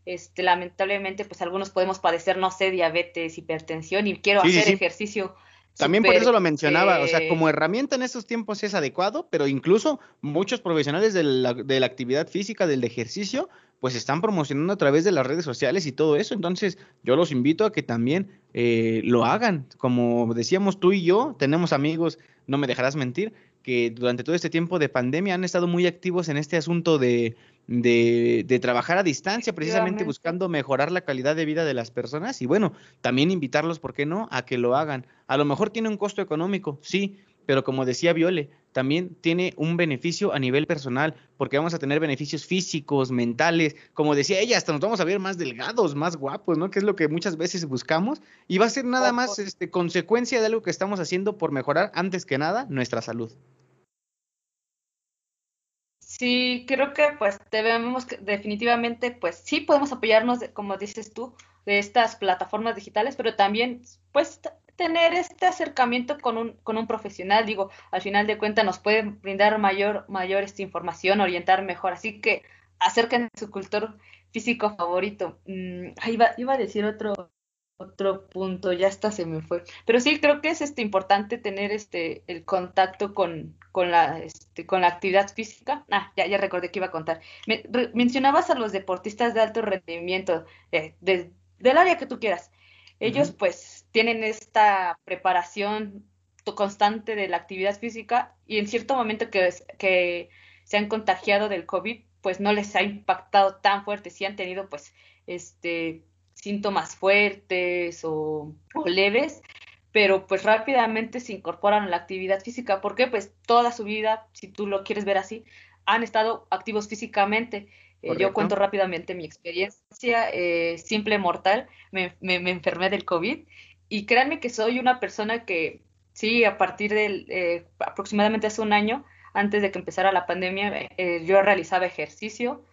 este, lamentablemente pues algunos podemos padecer, no sé, diabetes, hipertensión y quiero hacer ejercicio también por eso lo mencionaba, o sea, como herramienta en estos tiempos es adecuado, pero incluso muchos profesionales de la, de la, actividad física, del ejercicio, pues están promocionando a través de las redes sociales y todo eso. Entonces, yo los invito a que también eh, lo hagan. Como decíamos tú y yo, tenemos amigos, no me dejarás mentir, que durante todo este tiempo de pandemia han estado muy activos en este asunto de de, trabajar a distancia, precisamente buscando mejorar la calidad de vida de las personas y bueno, también invitarlos, ¿por qué no?, a que lo hagan. A lo mejor tiene un costo económico, sí, pero como decía Viole, también tiene un beneficio a nivel personal, porque vamos a tener beneficios físicos, mentales, como decía ella, hasta nos vamos a ver más delgados, más guapos, ¿no? Que es lo que muchas veces buscamos, y va a ser nada más este, consecuencia de algo que estamos haciendo por mejorar, antes que nada, nuestra salud. Sí, creo que pues debemos definitivamente, pues sí podemos apoyarnos, como dices tú, de estas plataformas digitales, pero también pues tener este acercamiento con un, con un profesional, digo, al final de cuentas nos puede brindar mayor, mayor esta información, orientar mejor, así que acerquen su cultor físico favorito. Mm, iba, iba a decir otro, otro punto, ya hasta se me fue. Pero sí creo que es este importante tener este el contacto con, con la este, con la actividad física. Ah, ya, ya recordé que iba a contar. mencionabas a los deportistas de alto rendimiento, eh, del área que tú quieras. Ellos pues tienen esta preparación constante de la actividad física y en cierto momento que, que se han contagiado del COVID, pues no les ha impactado tan fuerte, sí han tenido pues este síntomas fuertes o, leves, pero pues rápidamente se incorporan a la actividad física, porque pues toda su vida, si tú lo quieres ver así, han estado activos físicamente. yo cuento rápidamente mi experiencia, simple mortal, me, me, me enfermé del COVID y créanme que soy una persona que sí, a partir del aproximadamente hace un año, antes de que empezara la pandemia, eh, yo realizaba ejercicio,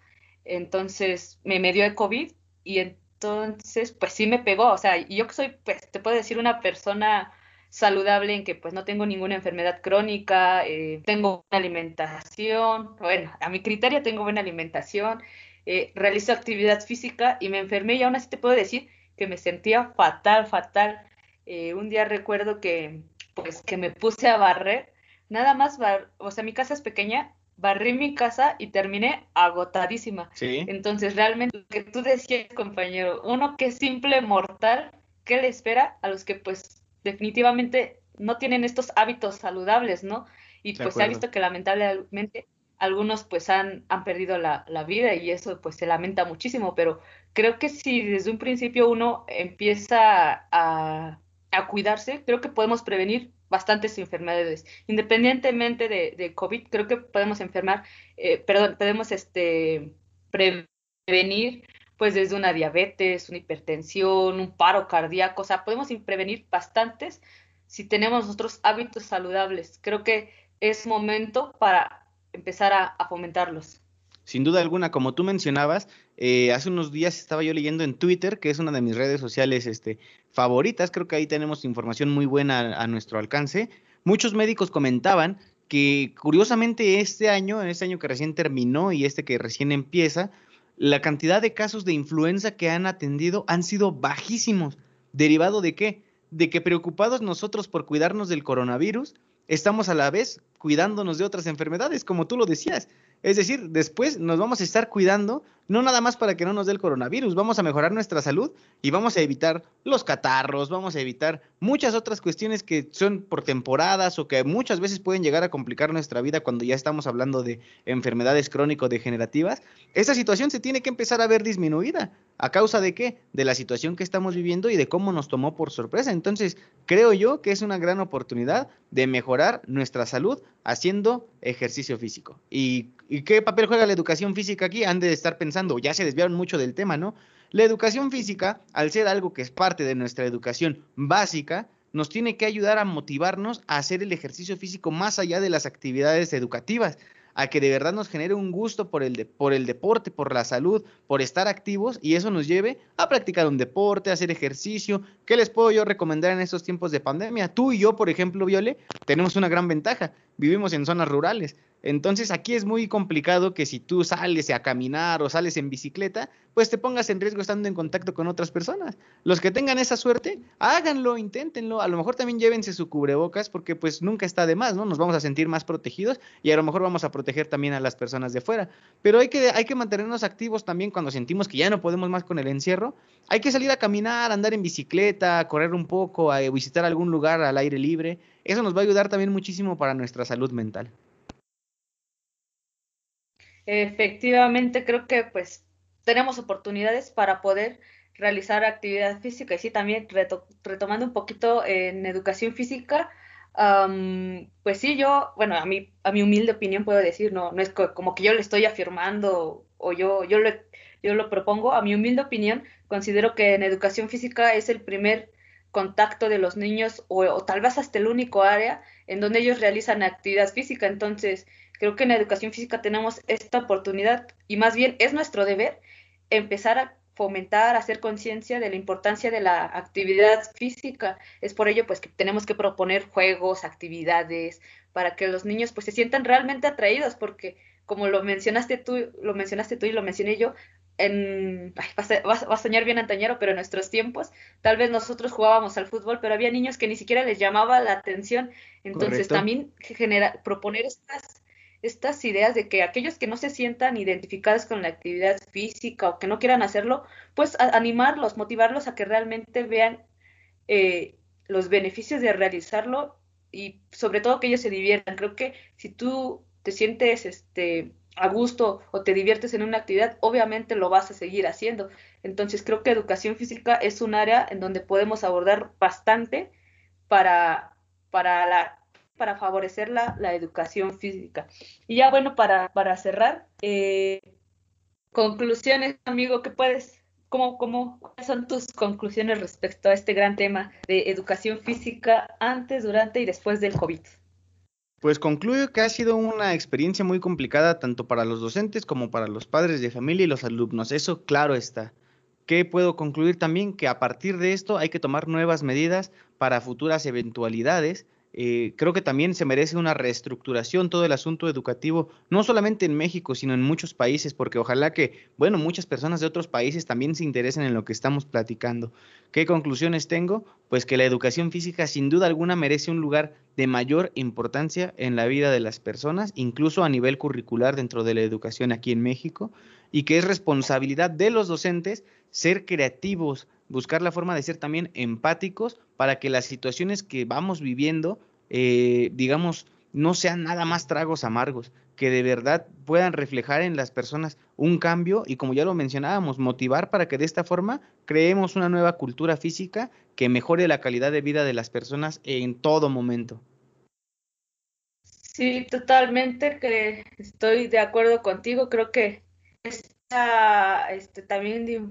entonces me, me dio el COVID y entonces pues sí me pegó, o sea, yo que soy, pues te puedo decir una persona saludable en que pues no tengo ninguna enfermedad crónica, eh, tengo buena alimentación, bueno, a mi criterio tengo buena alimentación, eh, realizo actividad física y me enfermé y aún así te puedo decir que me sentía fatal, fatal. un día recuerdo que pues que me puse a barrer nada más, o sea, mi casa es pequeña, barrí mi casa y terminé agotadísima. Sí. Entonces, realmente, lo que tú decías, compañero, uno que es simple mortal, ¿qué le espera a los que, pues, definitivamente no tienen estos hábitos saludables, ¿no? Y pues se ha visto que lamentablemente algunos pues han, han perdido la, la, vida y eso pues se lamenta muchísimo, pero creo que si desde un principio uno empieza a, a cuidarse, creo que podemos prevenir bastantes enfermedades. Independientemente de, de COVID, creo que podemos enfermar, eh, perdón, podemos este, prevenir pues desde una diabetes, una hipertensión, un paro cardíaco, o sea, podemos prevenir bastantes si tenemos nosotros hábitos saludables. Creo que es momento para empezar a, a fomentarlos. Sin duda alguna, como tú mencionabas, eh, hace unos días estaba yo leyendo en Twitter, que es una de mis redes sociales este, favoritas, creo que ahí tenemos información muy buena a, nuestro alcance. Muchos médicos comentaban que curiosamente este año, en este año que recién terminó y este que recién empieza, la cantidad de casos de influenza que han atendido han sido bajísimos. ¿Derivado de qué? De que preocupados nosotros por cuidarnos del coronavirus, estamos a la vez cuidándonos de otras enfermedades, como tú lo decías. Es decir, después nos vamos a estar cuidando, no nada más para que no nos dé el coronavirus, vamos a mejorar nuestra salud y vamos a evitar los catarros, vamos a evitar muchas otras cuestiones que son por temporadas o que muchas veces pueden llegar a complicar nuestra vida cuando ya estamos hablando de enfermedades crónico-degenerativas. Esta situación se tiene que empezar a ver disminuida. ¿A causa de qué? De la situación que estamos viviendo y de cómo nos tomó por sorpresa. Entonces, creo yo que es una gran oportunidad de mejorar nuestra salud haciendo ejercicio físico. ¿Y, qué papel juega la educación física aquí? Han de estar pensando, ya se desviaron mucho del tema, ¿no? La educación física, al ser algo que es parte de nuestra educación básica, nos tiene que ayudar a motivarnos a hacer el ejercicio físico más allá de las actividades educativas a que de verdad nos genere un gusto por el, por el deporte, por la salud, por estar activos y eso nos lleve a practicar un deporte, a hacer ejercicio. ¿Qué les puedo yo recomendar en estos tiempos de pandemia? Tú y yo, por ejemplo, Viole, tenemos una gran ventaja. Vivimos en zonas rurales. Entonces aquí es muy complicado que si tú sales a caminar o sales en bicicleta, pues te pongas en riesgo estando en contacto con otras personas. Los que tengan esa suerte, háganlo, inténtenlo. A lo mejor también llévense su cubrebocas porque pues nunca está de más, ¿no? Nos vamos a sentir más protegidos y a lo mejor vamos a proteger también a las personas de fuera. Pero hay que, hay que mantenernos activos también cuando sentimos que ya no podemos más con el encierro. Hay que salir a caminar, andar en bicicleta, correr un poco, a visitar algún lugar al aire libre. Eso nos va a ayudar también muchísimo para nuestra salud mental. Efectivamente, creo que pues tenemos oportunidades para poder realizar actividad física y sí, también retomando un poquito en educación física, pues sí, yo, bueno, a mi, a mi humilde opinión puedo decir, no, no es como que yo le estoy afirmando o yo, yo, le, yo lo propongo, a mi humilde opinión, considero que en educación física es el primer contacto de los niños o, o tal vez hasta el único área en donde ellos realizan actividad física, entonces Creo que en la educación física tenemos esta oportunidad y más bien es nuestro deber empezar a fomentar, hacer conciencia de la importancia de la actividad física. Es por ello pues que tenemos que proponer juegos, actividades para que los niños pues se sientan realmente atraídos porque como lo mencionaste tú, lo mencionaste tú y lo mencioné yo, en, va, a, soñar bien antañero, pero en nuestros tiempos, tal vez nosotros jugábamos al fútbol, pero había niños que ni siquiera les llamaba la atención. Entonces también genera, proponer estas estas ideas de que aquellos que no se sientan identificados con la actividad física o que no quieran hacerlo, pues animarlos, motivarlos a que realmente vean eh, los beneficios de realizarlo y sobre todo que ellos se diviertan. Creo que si tú te sientes este a gusto o te diviertes en una actividad, obviamente lo vas a seguir haciendo. Entonces creo que educación física es un área en donde podemos abordar bastante para, para la para favorecer la, educación física. Y ya bueno, para, para cerrar, eh, conclusiones, amigo, ¿qué puedes, cómo, cómo, cuáles son tus conclusiones respecto a este gran tema de educación física antes, durante y después del COVID? Pues concluyo que ha sido una experiencia muy complicada tanto para los docentes como para los padres de familia y los alumnos. Eso claro está. ¿Qué puedo concluir también? Que a partir de esto hay que tomar nuevas medidas para futuras eventualidades eh, creo que también se merece una reestructuración todo el asunto educativo, no solamente en México, sino en muchos países, porque ojalá que, bueno, muchas personas de otros países también se interesen en lo que estamos platicando. ¿Qué conclusiones tengo? Pues que la educación física sin duda alguna merece un lugar de mayor importancia en la vida de las personas, incluso a nivel curricular dentro de la educación aquí en México, y que es responsabilidad de los docentes ser creativos, buscar la forma de ser también empáticos para que las situaciones que vamos viviendo, eh, digamos, no sean nada más tragos amargos, que de verdad puedan reflejar en las personas un cambio y como ya lo mencionábamos, motivar para que de esta forma creemos una nueva cultura física que mejore la calidad de vida de las personas en todo momento. Sí, totalmente que estoy de acuerdo contigo. Creo que este, también de,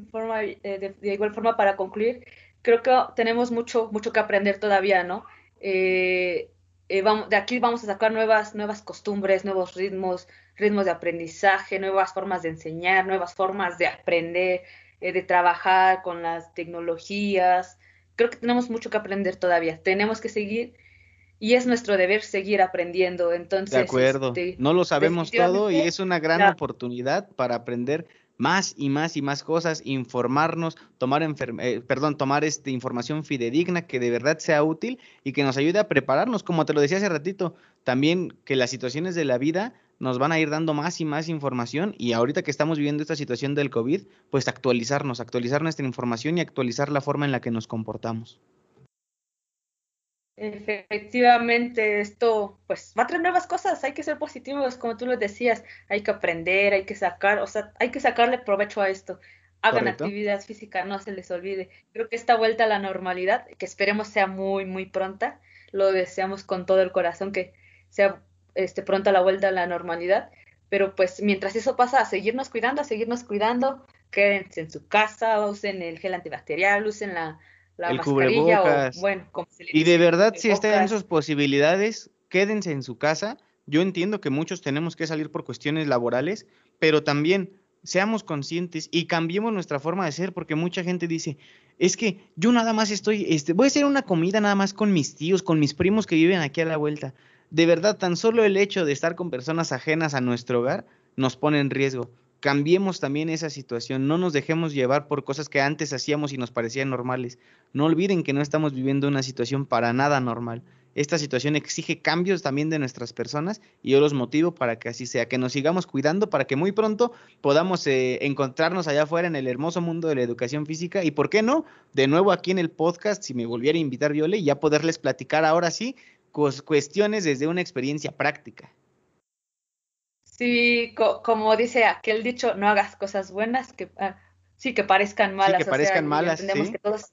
eh, de, igual forma para concluir, creo que tenemos mucho, mucho que aprender todavía, ¿no? Eh, eh, vamos, de aquí vamos a sacar nuevas, nuevas costumbres, nuevos ritmos, ritmos de aprendizaje, nuevas formas de enseñar, nuevas formas de aprender, de trabajar con las tecnologías. Creo que tenemos mucho que aprender todavía. Tenemos que seguir y es nuestro deber seguir aprendiendo. Entonces, de acuerdo, este, no lo sabemos todo y es una gran oportunidad para aprender más y más y más cosas, informarnos, tomar eh, perdón, tomar este información fidedigna que de verdad sea útil y que nos ayude a prepararnos, como te lo decía hace ratito, también que las situaciones de la vida nos van a ir dando más y más información y ahorita que estamos viviendo esta situación del COVID, pues actualizarnos, actualizar nuestra información y actualizar la forma en la que nos comportamos. Efectivamente, esto pues va a traer nuevas cosas, hay que ser positivos, como tú lo decías, hay que aprender, hay que sacar, o sea, hay que sacarle provecho a esto. Hagan actividad física, no se les olvide. Creo que esta vuelta a la normalidad, que esperemos sea muy, muy pronta, lo deseamos con todo el corazón que sea este, pronta la vuelta a la normalidad, pero pues mientras eso pasa, a seguirnos cuidando, a seguirnos cuidando, quédense en su casa, usen el gel antibacterial, usen la el cubrebocas. bueno, y de verdad, si están sus posibilidades, quédense en su casa. Yo entiendo que muchos tenemos que salir por cuestiones laborales, pero también seamos conscientes y cambiemos nuestra forma de ser, porque mucha gente dice, es que yo nada más estoy, este, voy a hacer una comida nada más con mis tíos, con mis primos que viven aquí a la vuelta. De verdad, tan solo el hecho de estar con personas ajenas a nuestro hogar nos pone en riesgo cambiemos también esa situación, no nos dejemos llevar por cosas que antes hacíamos y nos parecían normales. No olviden que no estamos viviendo una situación para nada normal. Esta situación exige cambios también de nuestras personas y yo los motivo para que así sea, que nos sigamos cuidando para que muy pronto podamos eh, encontrarnos allá afuera en el hermoso mundo de la educación física y, ¿por qué no? De nuevo aquí en el podcast, si me volviera a invitar Viole, ya poderles platicar ahora sí cuestiones desde una experiencia práctica. Sí, como dice aquel dicho, no hagas cosas buenas que ah, sí que parezcan malas. Sí, que parezcan malas. Entendemos que todos,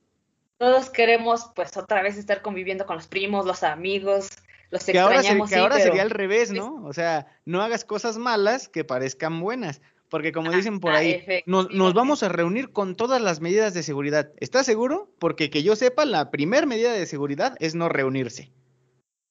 todos queremos, pues, otra vez estar conviviendo con los primos, los amigos, los que extrañamos. que ahora sería al revés, ¿no? O sea, no hagas cosas malas que parezcan buenas. Porque como dicen por ahí, nos, nos, vamos a reunir con todas las medidas de seguridad. ¿Estás seguro? Porque que yo sepa, la primera medida de seguridad es no reunirse.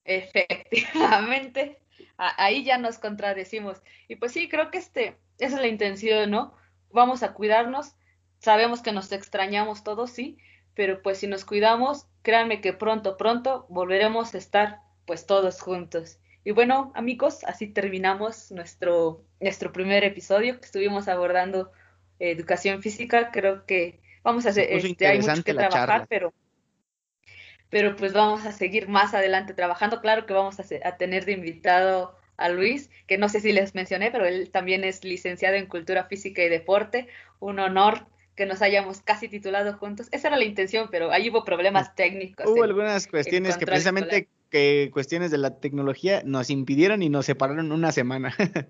Efectivamente ahí ya nos contradecimos. Y pues sí, creo que este, esa es la intención, ¿no? Vamos a cuidarnos, sabemos que nos extrañamos todos, sí, pero pues si nos cuidamos, créanme que pronto, pronto volveremos a estar pues todos juntos. Y bueno, amigos, así terminamos nuestro, nuestro primer episodio que estuvimos abordando educación física. Creo que vamos a hacer, este, hay mucho que trabajar, pero pero pues vamos a seguir más adelante trabajando. Claro que vamos a, tener de invitado a Luis, que no sé si les mencioné, pero él también es licenciado en Cultura Física y Deporte. Un honor que nos hayamos casi titulado juntos. Esa era la intención, pero ahí hubo problemas técnicos. Hubo algunas cuestiones que precisamente que cuestiones de la tecnología nos impidieron y nos separaron una semana. <laughs>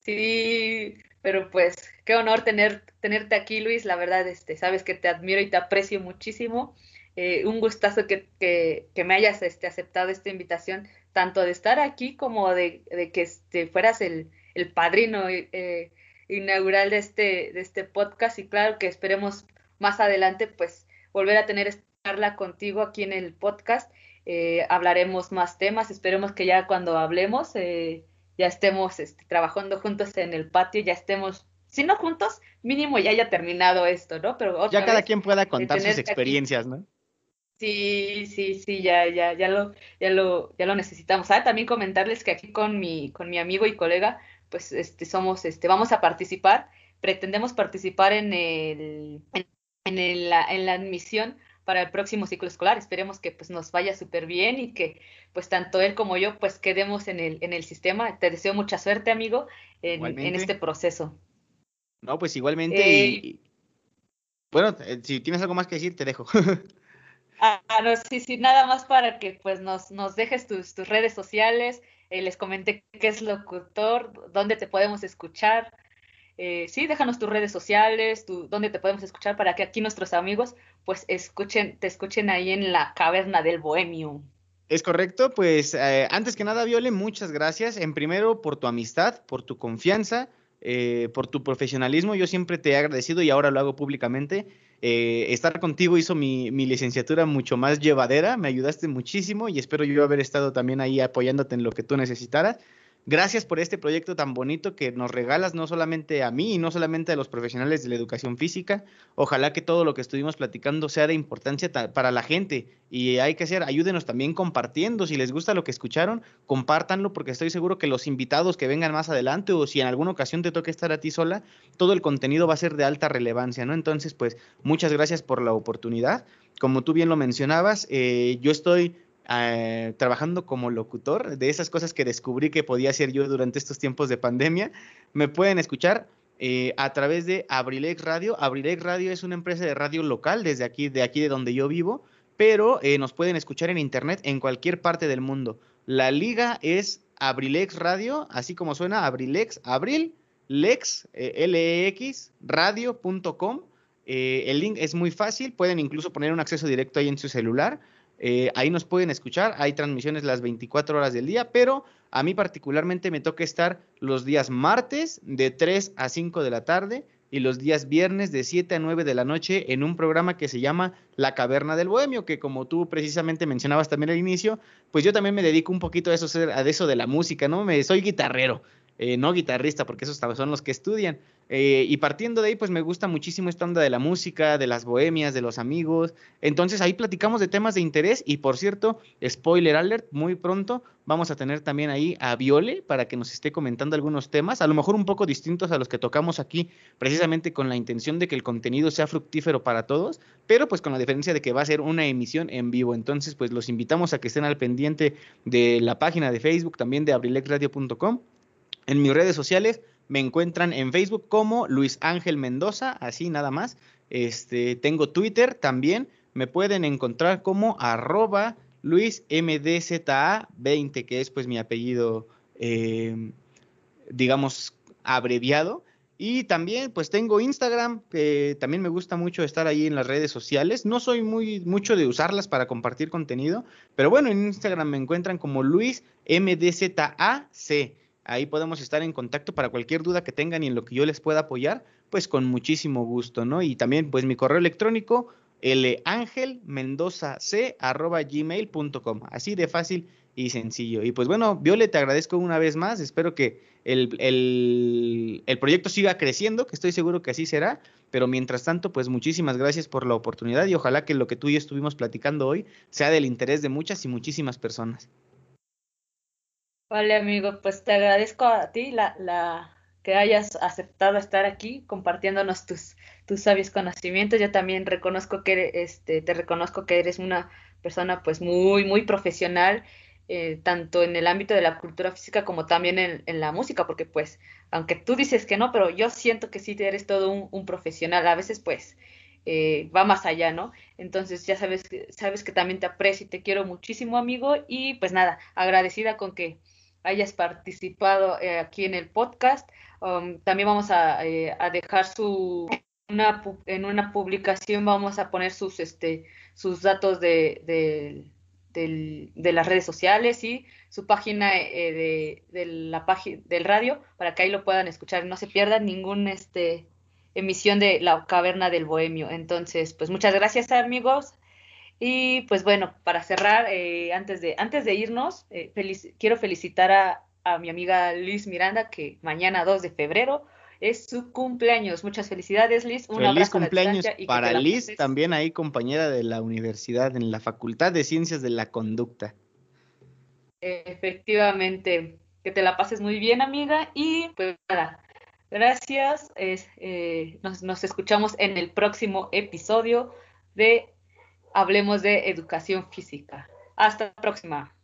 sí, pero pues qué honor tener tenerte aquí, Luis. La verdad, este, sabes que te admiro y te aprecio muchísimo. Eh, un gustazo que, que, me hayas este, aceptado esta invitación, tanto de estar aquí como de, que este, fueras el, el padrino eh, inaugural de este, de este podcast y claro que esperemos más adelante pues volver a tener esta charla contigo aquí en el podcast. Eh, hablaremos más temas, esperemos que ya cuando hablemos eh, ya estemos este, trabajando juntos en el patio, ya estemos, si no juntos, mínimo ya haya terminado esto, ¿no? Pero ya cada quien pueda contar sus experiencias, ¿no? Sí, sí, sí, ya, ya, ya lo, ya lo, ya lo necesitamos. Ah, también comentarles que aquí con mi, con mi amigo y colega, pues, este, somos, este, vamos a participar, pretendemos participar en el, en, en, la, en la admisión para el próximo ciclo escolar. Esperemos que pues nos vaya súper bien y que pues tanto él como yo pues quedemos en el, en el sistema. Te deseo mucha suerte, amigo, en, en este proceso. No, pues igualmente. y, eh, bueno, eh, si tienes algo más que decir, te dejo. <laughs> Ah, no, sí, sí, nada más para que pues nos, nos dejes tus, tus redes sociales, eh, les comenté qué es locutor, dónde te podemos escuchar. Eh, sí, déjanos tus redes sociales, tu, dónde te podemos escuchar para que aquí nuestros amigos pues escuchen, te escuchen ahí en la caverna del bohemio. Es correcto, pues eh, antes que nada, Viole, muchas gracias. En primero, por tu amistad, por tu confianza, eh, por tu profesionalismo. Yo siempre te he agradecido y ahora lo hago públicamente. Eh, estar contigo hizo mi, mi, licenciatura mucho más llevadera, me ayudaste muchísimo y espero yo haber estado también ahí apoyándote en lo que tú necesitaras. Gracias por este proyecto tan bonito que nos regalas no solamente a mí y no solamente a los profesionales de la educación física. Ojalá que todo lo que estuvimos platicando sea de importancia para la gente y hay que hacer, ayúdenos también compartiendo. Si les gusta lo que escucharon, compártanlo porque estoy seguro que los invitados que vengan más adelante o si en alguna ocasión te toca estar a ti sola, todo el contenido va a ser de alta relevancia, ¿no? Entonces, pues muchas gracias por la oportunidad. Como tú bien lo mencionabas, eh, yo estoy eh, trabajando como locutor, de esas cosas que descubrí que podía hacer yo durante estos tiempos de pandemia. Me pueden escuchar eh, a través de Abrilex Radio. Abrilex Radio es una empresa de radio local desde aquí, de aquí de donde yo vivo, pero eh, nos pueden escuchar en internet en cualquier parte del mundo. La liga es Abrilex Radio, así como suena Abrilex, Abril, Lex, L-E-X, radio.com. el link es muy fácil, pueden incluso poner un acceso directo ahí en su celular. Eh, ahí nos pueden escuchar, hay transmisiones las 24 horas del día, pero a mí particularmente me toca estar los días martes de 3 a 5 de la tarde y los días viernes de 7 a 9 de la noche en un programa que se llama La Caverna del Bohemio, que como tú precisamente mencionabas también al inicio, pues yo también me dedico un poquito a eso, a eso de la música, ¿no? Me, soy guitarrero, eh, no guitarrista, porque esos son los que estudian. Eh, y partiendo de ahí, pues me gusta muchísimo esta onda de la música, de las bohemias, de los amigos. Entonces ahí platicamos de temas de interés y por cierto, spoiler alert, muy pronto vamos a tener también ahí a Viole para que nos esté comentando algunos temas, a lo mejor un poco distintos a los que tocamos aquí, precisamente con la intención de que el contenido sea fructífero para todos, pero pues con la diferencia de que va a ser una emisión en vivo. Entonces, pues los invitamos a que estén al pendiente de la página de Facebook, también de abrilexradio.com en mis redes sociales me encuentran en Facebook como Luis Ángel Mendoza, así nada más. Este, tengo Twitter también, me pueden encontrar como arroba LuisMDZA20, que es pues mi apellido, eh, digamos, abreviado. Y también pues tengo Instagram, también me gusta mucho estar ahí en las redes sociales. No soy muy mucho de usarlas para compartir contenido, pero bueno, en Instagram me encuentran como LuisMDZAC. Ahí podemos estar en contacto para cualquier duda que tengan y en lo que yo les pueda apoyar, pues con muchísimo gusto, ¿no? Y también, pues mi correo electrónico, langelmendozac.gmail.com. Así de fácil y sencillo. Y pues bueno, Viole, te agradezco una vez más. Espero que el, el, el, proyecto siga creciendo, que estoy seguro que así será. Pero mientras tanto, pues muchísimas gracias por la oportunidad y ojalá que lo que tú y yo estuvimos platicando hoy sea del interés de muchas y muchísimas personas. Vale, amigo, pues te agradezco a ti la, la que hayas aceptado estar aquí compartiéndonos tus, tus sabios conocimientos. Yo también reconozco que este, te reconozco que eres una persona pues muy, muy profesional, eh, tanto en el ámbito de la cultura física como también en, en, la música, porque pues, aunque tú dices que no, pero yo siento que sí eres todo un, un profesional. A veces pues eh, va más allá, ¿no? Entonces ya sabes, sabes que también te aprecio y te quiero muchísimo, amigo, y pues nada, agradecida con que hayas participado eh, aquí en el podcast. Um, también vamos a, eh, a dejar su una, en una publicación vamos a poner sus este sus datos de, de, de las redes sociales y su página eh, de, la página del radio para que ahí lo puedan escuchar, no se pierdan ningún este emisión de la caverna del bohemio. Entonces, pues muchas gracias amigos. Y pues bueno, para cerrar, eh, antes, de, antes de irnos, eh, quiero felicitar a, a, mi amiga Liz Miranda, que mañana 2 de febrero es su cumpleaños. Muchas felicidades, Liz. Un Feliz cumpleaños para Liz, también ahí compañera de la universidad en la Facultad de Ciencias de la Conducta. Efectivamente, que te la pases muy bien, amiga. Y pues nada, Gracias. Eh, nos, escuchamos en el próximo episodio de Hablemos de Educación Física. Hasta la próxima.